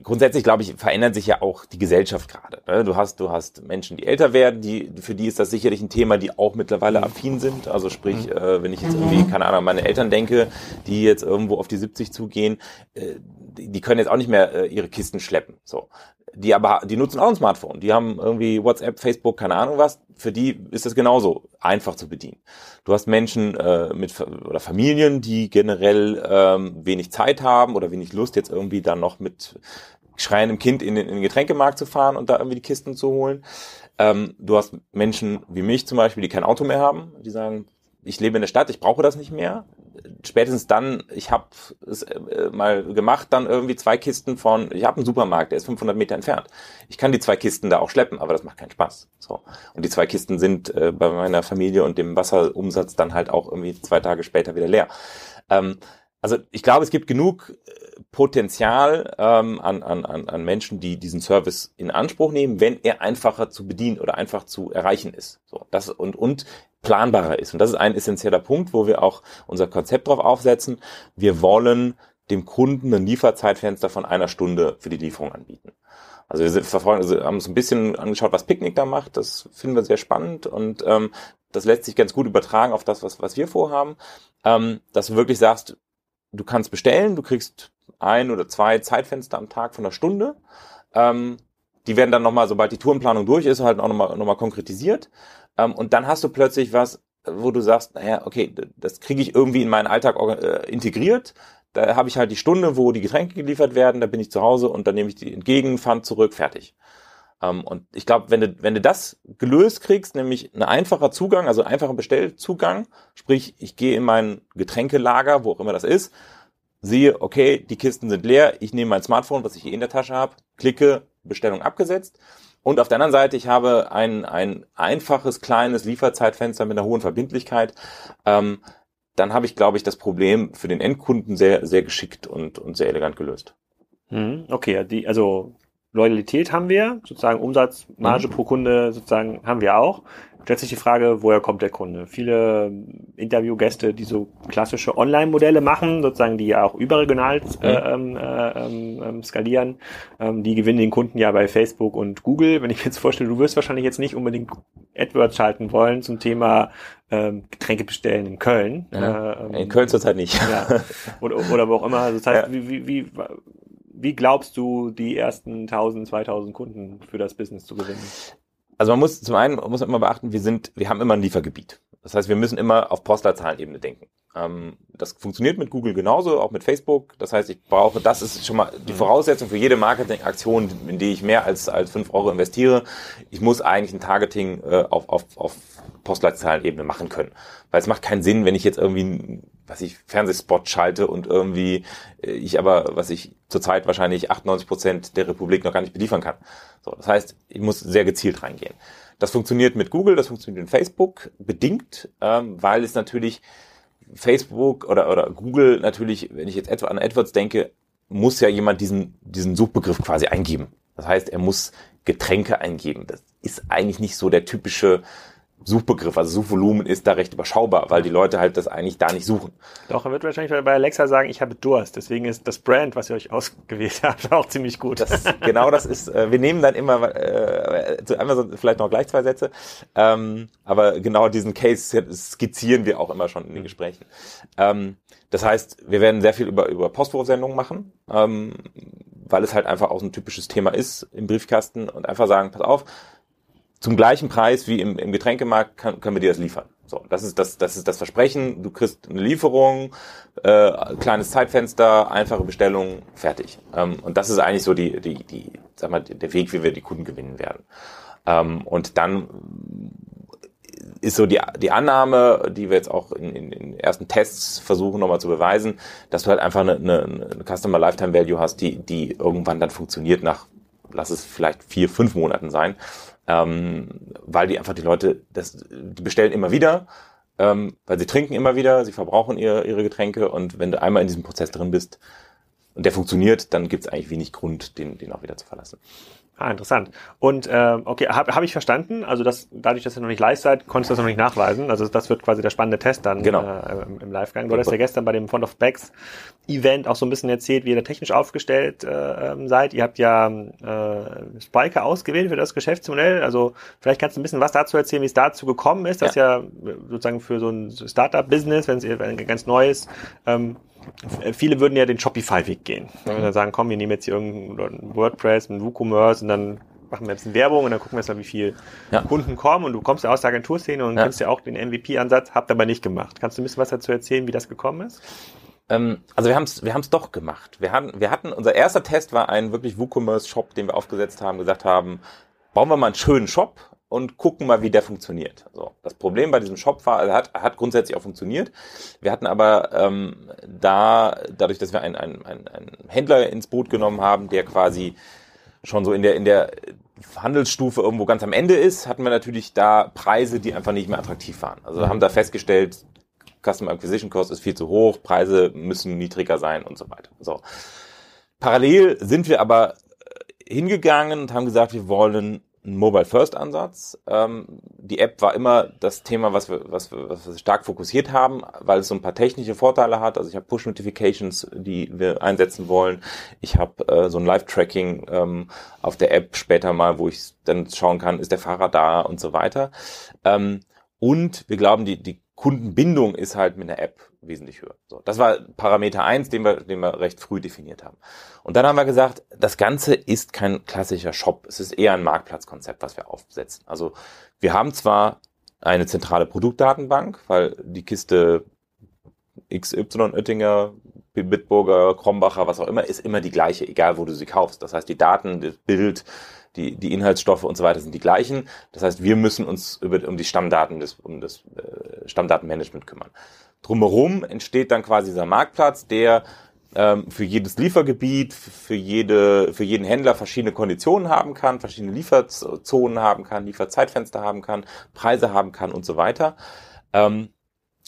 grundsätzlich, glaube ich, verändert sich ja auch die Gesellschaft gerade. Ne? Du hast, du hast Menschen, die älter werden, die, für die ist das sicherlich ein Thema, die auch mittlerweile affin sind. Also sprich, mhm. äh, wenn ich jetzt irgendwie, keine Ahnung, meine Eltern denke, die jetzt irgendwo auf die 70 zugehen, äh, die, die können jetzt auch nicht mehr äh, ihre Kisten schleppen. So. Die aber, die nutzen auch ein Smartphone. Die haben irgendwie WhatsApp, Facebook, keine Ahnung was. Für die ist das genauso einfach zu bedienen. Du hast Menschen äh, mit oder Familien, die generell ähm, wenig Zeit haben oder wenig Lust, jetzt irgendwie dann noch mit schreiendem Kind in den, in den Getränkemarkt zu fahren und da irgendwie die Kisten zu holen. Ähm, du hast Menschen wie mich zum Beispiel, die kein Auto mehr haben, die sagen, ich lebe in der Stadt, ich brauche das nicht mehr. Spätestens dann, ich habe es äh, mal gemacht, dann irgendwie zwei Kisten von, ich habe einen Supermarkt, der ist 500 Meter entfernt. Ich kann die zwei Kisten da auch schleppen, aber das macht keinen Spaß. So und die zwei Kisten sind äh, bei meiner Familie und dem Wasserumsatz dann halt auch irgendwie zwei Tage später wieder leer. Ähm, also ich glaube, es gibt genug äh, Potenzial ähm, an, an, an Menschen, die diesen Service in Anspruch nehmen, wenn er einfacher zu bedienen oder einfach zu erreichen ist. So, das und, und planbarer ist. Und das ist ein essentieller Punkt, wo wir auch unser Konzept drauf aufsetzen. Wir wollen dem Kunden ein Lieferzeitfenster von einer Stunde für die Lieferung anbieten. Also wir verfolgen, also haben uns ein bisschen angeschaut, was Picknick da macht. Das finden wir sehr spannend und ähm, das lässt sich ganz gut übertragen auf das, was, was wir vorhaben. Ähm, dass du wirklich sagst, du kannst bestellen, du kriegst ein oder zwei Zeitfenster am Tag von einer Stunde. Ähm, die werden dann nochmal, sobald die Tourenplanung durch ist, halt auch nochmal noch mal konkretisiert. Ähm, und dann hast du plötzlich was, wo du sagst, naja, okay, das kriege ich irgendwie in meinen Alltag äh, integriert. Da habe ich halt die Stunde, wo die Getränke geliefert werden, da bin ich zu Hause und dann nehme ich die entgegen, Pfand zurück, fertig. Ähm, und ich glaube, wenn du, wenn du das gelöst kriegst, nämlich ein einfacher Zugang, also einfacher Bestellzugang, sprich, ich gehe in mein Getränkelager, wo auch immer das ist, sehe, okay, die Kisten sind leer, ich nehme mein Smartphone, was ich hier in der Tasche habe, klicke, Bestellung abgesetzt. Und auf der anderen Seite, ich habe ein, ein einfaches, kleines Lieferzeitfenster mit einer hohen Verbindlichkeit. Ähm, dann habe ich, glaube ich, das Problem für den Endkunden sehr, sehr geschickt und, und sehr elegant gelöst. Mhm, okay, die, also Loyalität haben wir, sozusagen Umsatz, Marge mhm. pro Kunde sozusagen haben wir auch. Stellt sich die Frage, woher kommt der Kunde? Viele Interviewgäste, die so klassische Online-Modelle machen, sozusagen, die ja auch überregional äh, mhm. äh, ähm, ähm, skalieren, ähm, die gewinnen den Kunden ja bei Facebook und Google. Wenn ich mir jetzt vorstelle, du wirst wahrscheinlich jetzt nicht unbedingt AdWords schalten wollen zum Thema ähm, Getränke bestellen in Köln. Ja. Äh, ähm, in Köln zurzeit nicht. Ja. Oder, oder wo auch immer. Das heißt, ja. wie, wie, wie wie glaubst du, die ersten 1000, 2000 Kunden für das Business zu gewinnen? Also man muss zum einen muss man immer beachten, wir sind, wir haben immer ein Liefergebiet. Das heißt, wir müssen immer auf Postleitzahlenebene denken. Ähm, das funktioniert mit Google genauso, auch mit Facebook. Das heißt, ich brauche, das ist schon mal die mhm. Voraussetzung für jede Marketingaktion, in die ich mehr als, als fünf Euro investiere. Ich muss eigentlich ein Targeting äh, auf, auf, auf Postleitzahlenebene machen können. Weil es macht keinen Sinn, wenn ich jetzt irgendwie was ich Fernsehspot schalte und irgendwie äh, ich aber, was ich zurzeit wahrscheinlich 98 Prozent der Republik noch gar nicht beliefern kann. So, das heißt, ich muss sehr gezielt reingehen. Das funktioniert mit Google, das funktioniert mit Facebook bedingt, ähm, weil es natürlich Facebook oder, oder Google natürlich, wenn ich jetzt etwa an AdWords denke, muss ja jemand diesen, diesen Suchbegriff quasi eingeben. Das heißt, er muss Getränke eingeben. Das ist eigentlich nicht so der typische Suchbegriff, also Suchvolumen ist da recht überschaubar, weil die Leute halt das eigentlich da nicht suchen. Doch, er wird wahrscheinlich bei Alexa sagen, ich habe Durst. Deswegen ist das Brand, was ihr euch ausgewählt [laughs] habt, auch ziemlich gut. Das, genau das ist, äh, wir nehmen dann immer, äh, einmal so, vielleicht noch gleich zwei Sätze, ähm, aber genau diesen Case skizzieren wir auch immer schon in den Gesprächen. Ähm, das heißt, wir werden sehr viel über, über Postwurfsendungen machen, ähm, weil es halt einfach auch ein typisches Thema ist im Briefkasten und einfach sagen, pass auf, zum gleichen Preis wie im, im Getränkemarkt kann, können wir dir das liefern. So, das ist das, das ist das Versprechen. Du kriegst eine Lieferung, äh, kleines Zeitfenster, einfache Bestellung, fertig. Ähm, und das ist eigentlich so die, die, die, sag mal, der Weg, wie wir die Kunden gewinnen werden. Ähm, und dann ist so die, die Annahme, die wir jetzt auch in, in, in ersten Tests versuchen nochmal zu beweisen, dass du halt einfach eine, eine, eine Customer Lifetime Value hast, die, die irgendwann dann funktioniert nach, lass es vielleicht vier, fünf Monaten sein ähm, weil die einfach die Leute, das, die bestellen immer wieder, ähm, weil sie trinken immer wieder, sie verbrauchen ihre, ihre Getränke und wenn du einmal in diesem Prozess drin bist und der funktioniert, dann gibt es eigentlich wenig Grund, den, den auch wieder zu verlassen. Ah, interessant. Und äh, okay, habe hab ich verstanden. Also das, dadurch, dass ihr noch nicht live seid, konntest du das noch nicht nachweisen. Also das wird quasi der spannende Test dann genau. äh, im, im Livegang. Du hast ja gestern bei dem Fond of Bags Event auch so ein bisschen erzählt, wie ihr da technisch aufgestellt äh, ähm, seid. Ihr habt ja äh, Spiker ausgewählt für das Geschäftsmodell. Also vielleicht kannst du ein bisschen was dazu erzählen, wie es dazu gekommen ist. Das ja, ja sozusagen für so ein Startup-Business, wenn es ganz neu ist, ähm, viele würden ja den Shopify-Weg gehen. Wenn wir dann sagen, komm, wir nehmen jetzt hier irgendein WordPress, ein WooCommerce und dann machen wir jetzt eine Werbung und dann gucken wir jetzt mal, wie viele ja. Kunden kommen und du kommst ja aus der Agenturszene und ja. kennst ja auch den MVP-Ansatz, habt aber nicht gemacht. Kannst du ein bisschen was dazu erzählen, wie das gekommen ist? Ähm, also wir haben es wir haben's doch gemacht. Wir hatten, wir hatten, unser erster Test war ein wirklich WooCommerce-Shop, den wir aufgesetzt haben, gesagt haben, bauen wir mal einen schönen Shop, und gucken mal, wie der funktioniert. So, das Problem bei diesem Shop war, er hat, hat grundsätzlich auch funktioniert. Wir hatten aber ähm, da, dadurch, dass wir einen, einen, einen Händler ins Boot genommen haben, der quasi schon so in der, in der Handelsstufe irgendwo ganz am Ende ist, hatten wir natürlich da Preise, die einfach nicht mehr attraktiv waren. Also haben da festgestellt, Customer Acquisition Cost ist viel zu hoch, Preise müssen niedriger sein und so weiter. So. Parallel sind wir aber äh, hingegangen und haben gesagt, wir wollen einen Mobile First Ansatz. Ähm, die App war immer das Thema, was wir, was, wir, was wir stark fokussiert haben, weil es so ein paar technische Vorteile hat. Also ich habe Push Notifications, die wir einsetzen wollen. Ich habe äh, so ein Live Tracking ähm, auf der App später mal, wo ich dann schauen kann, ist der Fahrer da und so weiter. Ähm, und wir glauben, die, die Kundenbindung ist halt mit einer App wesentlich höher. So, das war Parameter eins, den wir, den wir recht früh definiert haben. Und dann haben wir gesagt, das Ganze ist kein klassischer Shop. Es ist eher ein Marktplatzkonzept, was wir aufsetzen. Also wir haben zwar eine zentrale Produktdatenbank, weil die Kiste XY Oettinger, Bitburger, Krombacher, was auch immer, ist immer die gleiche, egal wo du sie kaufst. Das heißt, die Daten, das Bild, die, die Inhaltsstoffe und so weiter sind die gleichen. Das heißt, wir müssen uns über, um die Stammdaten, des, um das äh, Stammdatenmanagement kümmern. Drumherum entsteht dann quasi dieser Marktplatz, der ähm, für jedes Liefergebiet, für jede, für jeden Händler verschiedene Konditionen haben kann, verschiedene Lieferzonen haben kann, Lieferzeitfenster haben kann, Preise haben kann und so weiter. Ähm,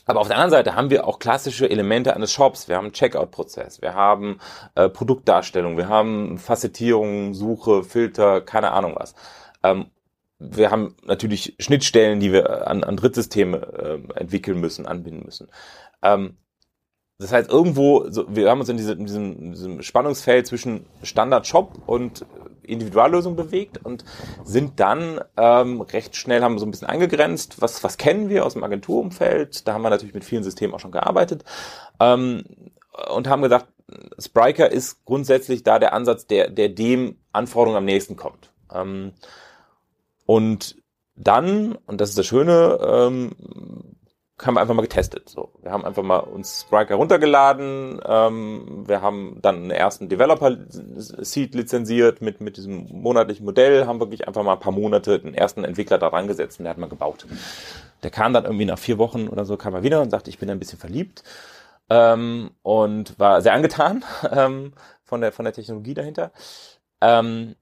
aber auf der anderen Seite haben wir auch klassische Elemente eines Shops. Wir haben einen Checkout-Prozess, wir haben äh, Produktdarstellung, wir haben Facettierung, Suche, Filter, keine Ahnung was. Ähm, wir haben natürlich Schnittstellen, die wir an, an Drittsysteme äh, entwickeln müssen, anbinden müssen. Ähm, das heißt, irgendwo, so, wir haben uns in, diese, in diesem, in diesem Spannungsfeld zwischen Standard-Shop und Individuallösung bewegt und sind dann ähm, recht schnell, haben so ein bisschen eingegrenzt, was, was kennen wir aus dem Agenturumfeld, da haben wir natürlich mit vielen Systemen auch schon gearbeitet ähm, und haben gesagt, Spriker ist grundsätzlich da der Ansatz, der, der dem Anforderungen am nächsten kommt. Ähm, und dann, und das ist das Schöne, ähm, haben wir einfach mal getestet. So, wir haben einfach mal uns Spriker runtergeladen. Ähm, wir haben dann einen ersten Developer-Seed lizenziert mit mit diesem monatlichen Modell. Haben wirklich einfach mal ein paar Monate den ersten Entwickler da dran gesetzt und der hat mal gebaut. Der kam dann irgendwie nach vier Wochen oder so kam er wieder und sagte, ich bin ein bisschen verliebt ähm, und war sehr angetan [laughs] ähm, von der von der Technologie dahinter. Ähm,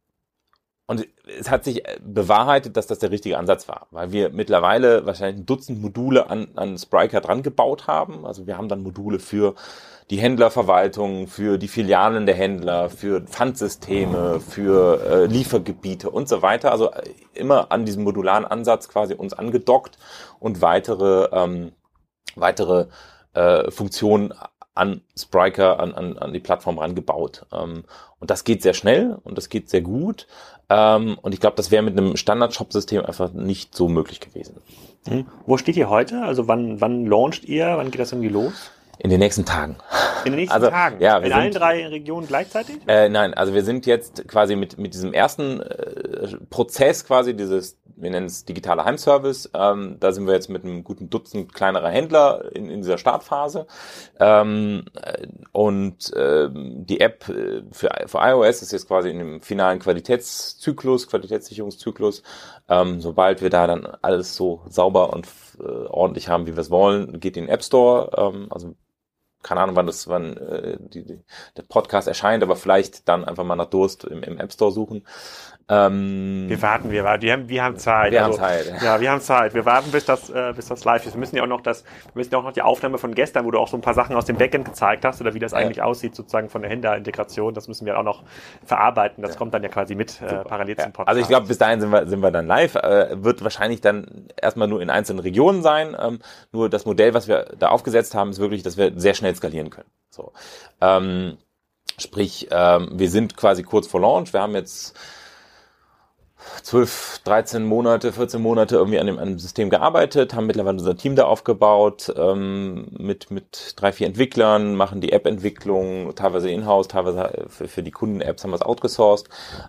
und es hat sich bewahrheitet, dass das der richtige Ansatz war, weil wir mittlerweile wahrscheinlich ein Dutzend Module an, an Spriker dran gebaut haben. Also wir haben dann Module für die Händlerverwaltung, für die Filialen der Händler, für Pfandsysteme, für äh, Liefergebiete und so weiter. Also äh, immer an diesem modularen Ansatz quasi uns angedockt und weitere, ähm, weitere äh, Funktionen an Spriker, an, an, an die Plattform rangebaut. Ähm, und das geht sehr schnell und das geht sehr gut. Ähm, und ich glaube, das wäre mit einem Standard-Shop-System einfach nicht so möglich gewesen. Mhm. Wo steht ihr heute? Also wann, wann launcht ihr? Wann geht das irgendwie los? In den nächsten Tagen. In den nächsten also, Tagen? Ja, in sind, allen drei Regionen gleichzeitig? Äh, nein, also wir sind jetzt quasi mit, mit diesem ersten äh, Prozess quasi, dieses, wir nennen es digitaler Heimservice, ähm, da sind wir jetzt mit einem guten Dutzend kleinerer Händler in, in dieser Startphase. Ähm, äh, und äh, die App äh, für, für iOS ist jetzt quasi in dem finalen Qualitätszyklus, Qualitätssicherungszyklus. Ähm, sobald wir da dann alles so sauber und äh, ordentlich haben, wie wir es wollen, geht in den App Store. Ähm, also keine Ahnung, wann das, wann äh, die, die, der Podcast erscheint, aber vielleicht dann einfach mal nach Durst im, im App Store suchen. Ähm, wir warten, wir warten, wir haben, wir haben Zeit. Wir also, haben Zeit. [laughs] Ja, wir haben Zeit. Wir warten, bis das, äh, bis das live ist. Wir müssen ja auch noch das, wir müssen ja auch noch die Aufnahme von gestern, wo du auch so ein paar Sachen aus dem Backend gezeigt hast oder wie das ja. eigentlich aussieht, sozusagen von der Händlerintegration. Das müssen wir auch noch verarbeiten. Das ja. kommt dann ja quasi mit äh, parallel zum Podcast. Also ich glaube, bis dahin sind wir, sind wir dann live. Äh, wird wahrscheinlich dann erstmal nur in einzelnen Regionen sein. Ähm, nur das Modell, was wir da aufgesetzt haben, ist wirklich, dass wir sehr schnell skalieren können. So. Ähm, sprich, ähm, wir sind quasi kurz vor Launch. Wir haben jetzt 12, 13 Monate, 14 Monate irgendwie an dem, an dem System gearbeitet, haben mittlerweile unser Team da aufgebaut, ähm, mit, mit drei, vier Entwicklern, machen die App-Entwicklung, teilweise in-house, teilweise für, für die Kunden-Apps haben wir es outgesourced.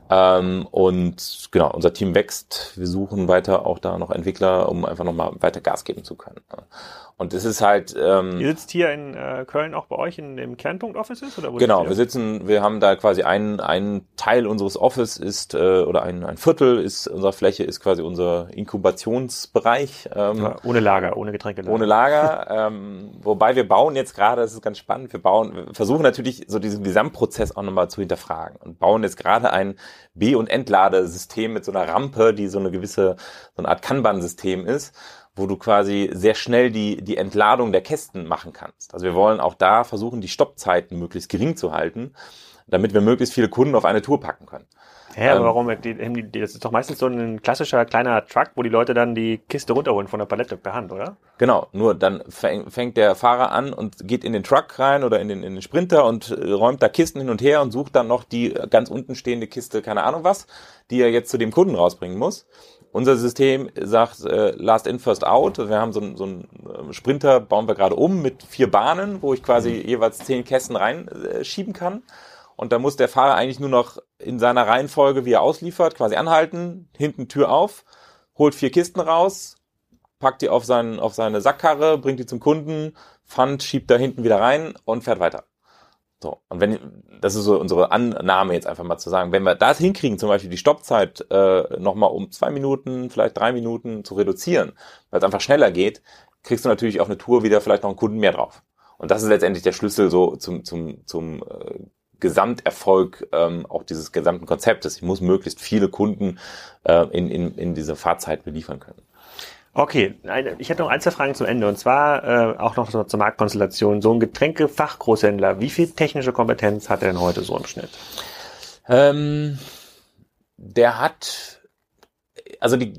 Ähm, und genau, unser Team wächst. Wir suchen weiter auch da noch Entwickler, um einfach nochmal weiter Gas geben zu können. Und es ist halt. Ähm, Ihr sitzt hier in äh, Köln auch bei euch in dem Kernpunkt Offices oder wo Genau, wir sitzen, wir haben da quasi einen, einen Teil unseres Office ist äh, oder ein, ein Viertel ist, unsere Fläche ist quasi unser Inkubationsbereich. Ähm, ja, ohne Lager, ohne Getränke. Ohne Lager. ähm, wobei wir bauen jetzt gerade, das ist ganz spannend, wir bauen, wir versuchen natürlich so diesen Gesamtprozess auch nochmal zu hinterfragen und bauen jetzt gerade ein B- und Entladesystem mit so einer Rampe, die so eine gewisse, so eine Art Kanban-System ist wo du quasi sehr schnell die, die Entladung der Kästen machen kannst. Also wir wollen auch da versuchen, die Stoppzeiten möglichst gering zu halten, damit wir möglichst viele Kunden auf eine Tour packen können. Ja, aber ähm, warum? Die, die, das ist doch meistens so ein klassischer kleiner Truck, wo die Leute dann die Kiste runterholen von der Palette per Hand, oder? Genau, nur dann fängt der Fahrer an und geht in den Truck rein oder in den, in den Sprinter und äh, räumt da Kisten hin und her und sucht dann noch die ganz unten stehende Kiste, keine Ahnung was, die er jetzt zu dem Kunden rausbringen muss. Unser System sagt äh, Last in, First out. Wir haben so, so einen ähm, Sprinter, bauen wir gerade um mit vier Bahnen, wo ich quasi mhm. jeweils zehn Kästen reinschieben äh, kann. Und da muss der Fahrer eigentlich nur noch in seiner Reihenfolge, wie er ausliefert, quasi anhalten, hinten Tür auf, holt vier Kisten raus, packt die auf, seinen, auf seine Sackkarre, bringt die zum Kunden, Pfand schiebt da hinten wieder rein und fährt weiter. So, und wenn, das ist so unsere Annahme jetzt einfach mal zu sagen, wenn wir das hinkriegen, zum Beispiel die Stoppzeit äh, nochmal um zwei Minuten, vielleicht drei Minuten zu reduzieren, weil es einfach schneller geht, kriegst du natürlich auf eine Tour wieder vielleicht noch einen Kunden mehr drauf. Und das ist letztendlich der Schlüssel so zum, zum, zum äh, Gesamterfolg ähm, auch dieses gesamten Konzeptes. Ich muss möglichst viele Kunden äh, in, in, in diese Fahrzeit beliefern können. Okay, ich hätte noch ein, zwei Fragen zum Ende und zwar äh, auch noch zur Marktkonstellation. So ein Getränkefachgroßhändler, wie viel technische Kompetenz hat er denn heute so im Schnitt? Ähm, der hat, also die,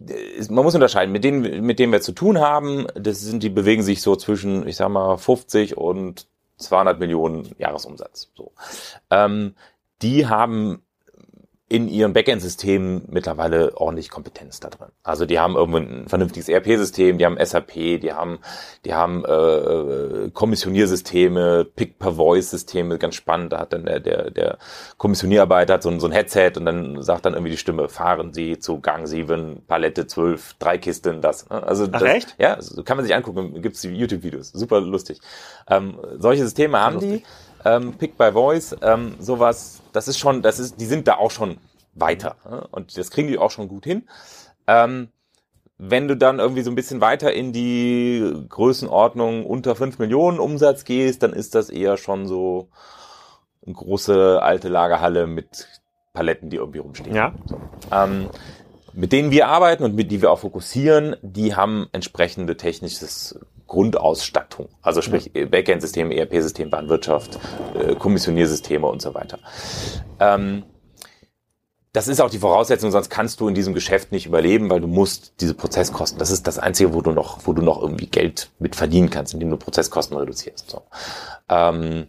man muss unterscheiden, mit denen, mit denen wir zu tun haben, das sind, die bewegen sich so zwischen, ich sag mal, 50 und 200 Millionen Jahresumsatz. So. Ähm, die haben in ihrem Backend-System mittlerweile ordentlich Kompetenz da drin. Also die haben irgendwo ein vernünftiges ERP-System, die haben SAP, die haben, die haben äh, Kommissioniersysteme, Pick-per-Voice-Systeme, ganz spannend. Da hat dann der, der, der Kommissionierarbeiter so ein, so ein Headset und dann sagt dann irgendwie die Stimme, fahren Sie zu Gang 7, Palette 12, drei Kisten, das. Ne? Also Ach, das, echt? Ja, so kann man sich angucken, gibt's YouTube-Videos, super lustig. Ähm, solche Systeme haben lustig. die ähm, Pick by Voice, ähm, sowas, das ist schon, das ist, die sind da auch schon weiter ne? und das kriegen die auch schon gut hin. Ähm, wenn du dann irgendwie so ein bisschen weiter in die Größenordnung unter 5 Millionen Umsatz gehst, dann ist das eher schon so eine große alte Lagerhalle mit Paletten, die irgendwie rumstehen. Ja. So. Ähm, mit denen wir arbeiten und mit die wir auch fokussieren, die haben entsprechende technisches Grundausstattung. Also sprich ja. Backend-Systeme, ERP-System, Bahnwirtschaft, äh, Kommissioniersysteme und so weiter. Ähm, das ist auch die Voraussetzung, sonst kannst du in diesem Geschäft nicht überleben, weil du musst diese Prozesskosten, das ist das Einzige, wo du noch, wo du noch irgendwie Geld mit verdienen kannst, indem du Prozesskosten reduzierst. So. Ähm,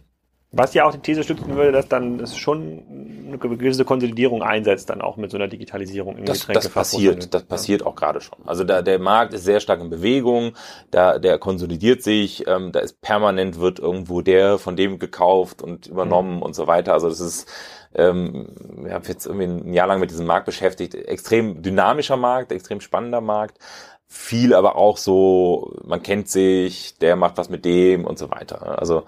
was ja auch die These stützen würde, dass dann es schon eine gewisse Konsolidierung einsetzt, dann auch mit so einer Digitalisierung im das, das passiert, das passiert ja. auch gerade schon. Also da, der Markt ist sehr stark in Bewegung, da der konsolidiert sich, ähm, da ist permanent wird irgendwo der von dem gekauft und übernommen mhm. und so weiter. Also das ist ähm, ich habe jetzt irgendwie ein Jahr lang mit diesem Markt beschäftigt. Extrem dynamischer Markt, extrem spannender Markt. Viel aber auch so, man kennt sich, der macht was mit dem und so weiter. Also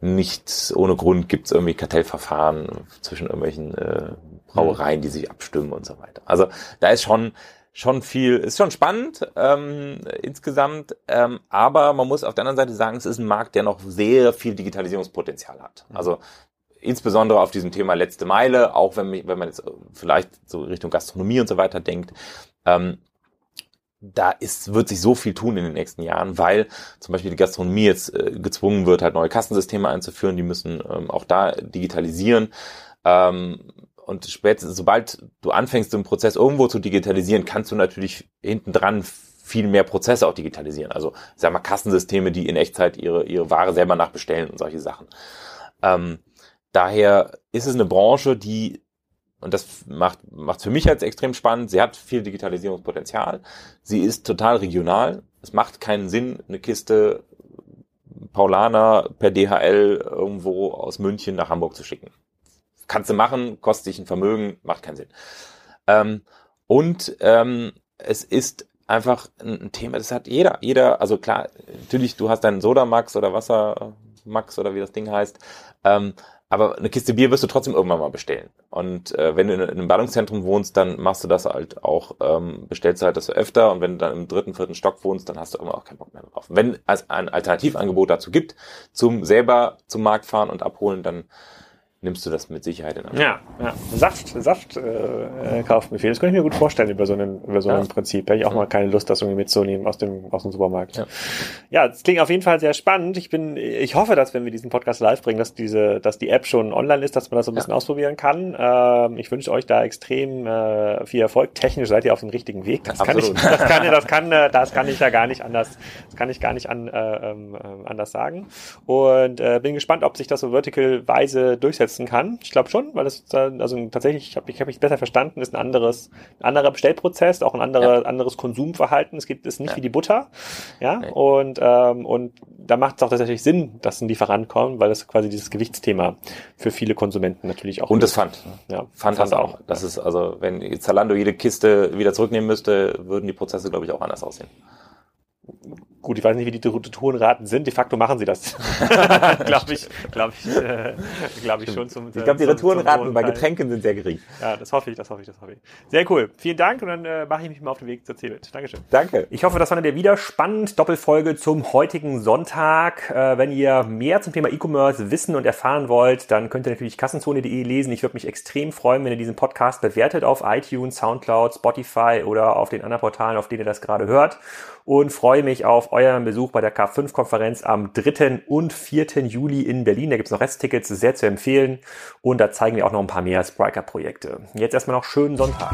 nicht ohne Grund gibt es irgendwie Kartellverfahren zwischen irgendwelchen äh, Brauereien, die sich abstimmen und so weiter. Also da ist schon schon viel, ist schon spannend ähm, insgesamt, ähm, aber man muss auf der anderen Seite sagen, es ist ein Markt, der noch sehr viel Digitalisierungspotenzial hat. Mhm. Also insbesondere auf diesem Thema letzte Meile, auch wenn, wenn man jetzt vielleicht so Richtung Gastronomie und so weiter denkt, ähm, da ist, wird sich so viel tun in den nächsten Jahren, weil zum Beispiel die Gastronomie jetzt äh, gezwungen wird, halt neue Kassensysteme einzuführen, die müssen ähm, auch da digitalisieren. Ähm, und spätestens, sobald du anfängst, den Prozess irgendwo zu digitalisieren, kannst du natürlich hinten dran viel mehr Prozesse auch digitalisieren. Also, sag mal, Kassensysteme, die in Echtzeit ihre, ihre Ware selber nachbestellen und solche Sachen. Ähm, daher ist es eine Branche, die und das macht macht für mich als extrem spannend. Sie hat viel Digitalisierungspotenzial. Sie ist total regional. Es macht keinen Sinn, eine Kiste Paulaner per DHL irgendwo aus München nach Hamburg zu schicken. Kannst du machen, kostet dich ein Vermögen, macht keinen Sinn. Ähm, und ähm, es ist einfach ein Thema, das hat jeder. Jeder, also klar, natürlich, du hast deinen Sodamax oder Wassermax oder wie das Ding heißt. Ähm, Aber eine Kiste Bier wirst du trotzdem irgendwann mal bestellen. Und äh, wenn du in, in einem Ballungszentrum wohnst, dann machst du das halt auch, ähm, bestellst du halt das öfter und wenn du dann im dritten, vierten Stock wohnst, dann hast du immer auch keinen Bock mehr drauf. Wenn es ein Alternativangebot dazu gibt, zum selber zum Markt fahren und abholen, dann nimmst du das mit Sicherheit in Anspruch. Ja, ja. Saft, Saft äh, kauft mir viel. Das könnte ich mir gut vorstellen über so einen, über so ein ja. Prinzip. Da hätte ich auch mal keine Lust, das irgendwie mitzunehmen aus dem, aus dem Supermarkt. Ja. ja, das klingt auf jeden Fall sehr spannend. Ich bin, ich hoffe, dass wenn wir diesen Podcast live bringen, dass diese, dass die App schon online ist, dass man das so ein bisschen ja. ausprobieren kann. Ähm, ich wünsche euch da extrem äh, viel Erfolg. Technisch seid ihr auf dem richtigen Weg. Das kann ich, das kann, das kann, äh, das kann ich ja gar nicht anders, das kann ich gar nicht an, äh, äh, anders sagen. Und äh, bin gespannt, ob sich das so vertical-weise durchsetzt umsetzen kann. Ich glaube schon, weil das also tatsächlich, ich habe ich hab mich besser verstanden, ist ein anderes, ein anderer Bestellprozess, auch ein anderer, ja. anderes Konsumverhalten. Es gibt es nicht ja. wie die Butter, ja. Nee. Und ähm, und da macht es auch tatsächlich Sinn, dass ein Lieferant kommt, weil das quasi dieses Gewichtsthema für viele Konsumenten natürlich auch. Und das Pfand. Ja, Pfand, auch. auch. Das ist also, wenn Zalando jede Kiste wieder zurücknehmen müsste, würden die Prozesse glaube ich auch anders aussehen. Gut, ich weiß nicht, wie die Retourenraten sind. De facto machen sie das. [laughs] glaube ich, glaube ich, äh, glaube ich schon zum. Ich glaube, die Retourenraten bei Getränken sind sehr gering. Ja, das hoffe ich, das hoffe ich, das hoffe ich. Sehr cool. Vielen Dank und dann äh, mache ich mich mal auf den Weg zur Cebit. Dankeschön. Danke. Ich hoffe, das war dir wieder spannend. Doppelfolge zum heutigen Sonntag. Äh, wenn ihr mehr zum Thema E-Commerce wissen und erfahren wollt, dann könnt ihr natürlich kassenzone.de lesen. Ich würde mich extrem freuen, wenn ihr diesen Podcast bewertet auf iTunes, Soundcloud, Spotify oder auf den anderen Portalen, auf denen ihr das gerade hört und freue mich auf euren Besuch bei der K5-Konferenz am 3. und 4. Juli in Berlin. Da gibt es noch Resttickets, sehr zu empfehlen. Und da zeigen wir auch noch ein paar mehr Spriker-Projekte. Jetzt erstmal noch schönen Sonntag.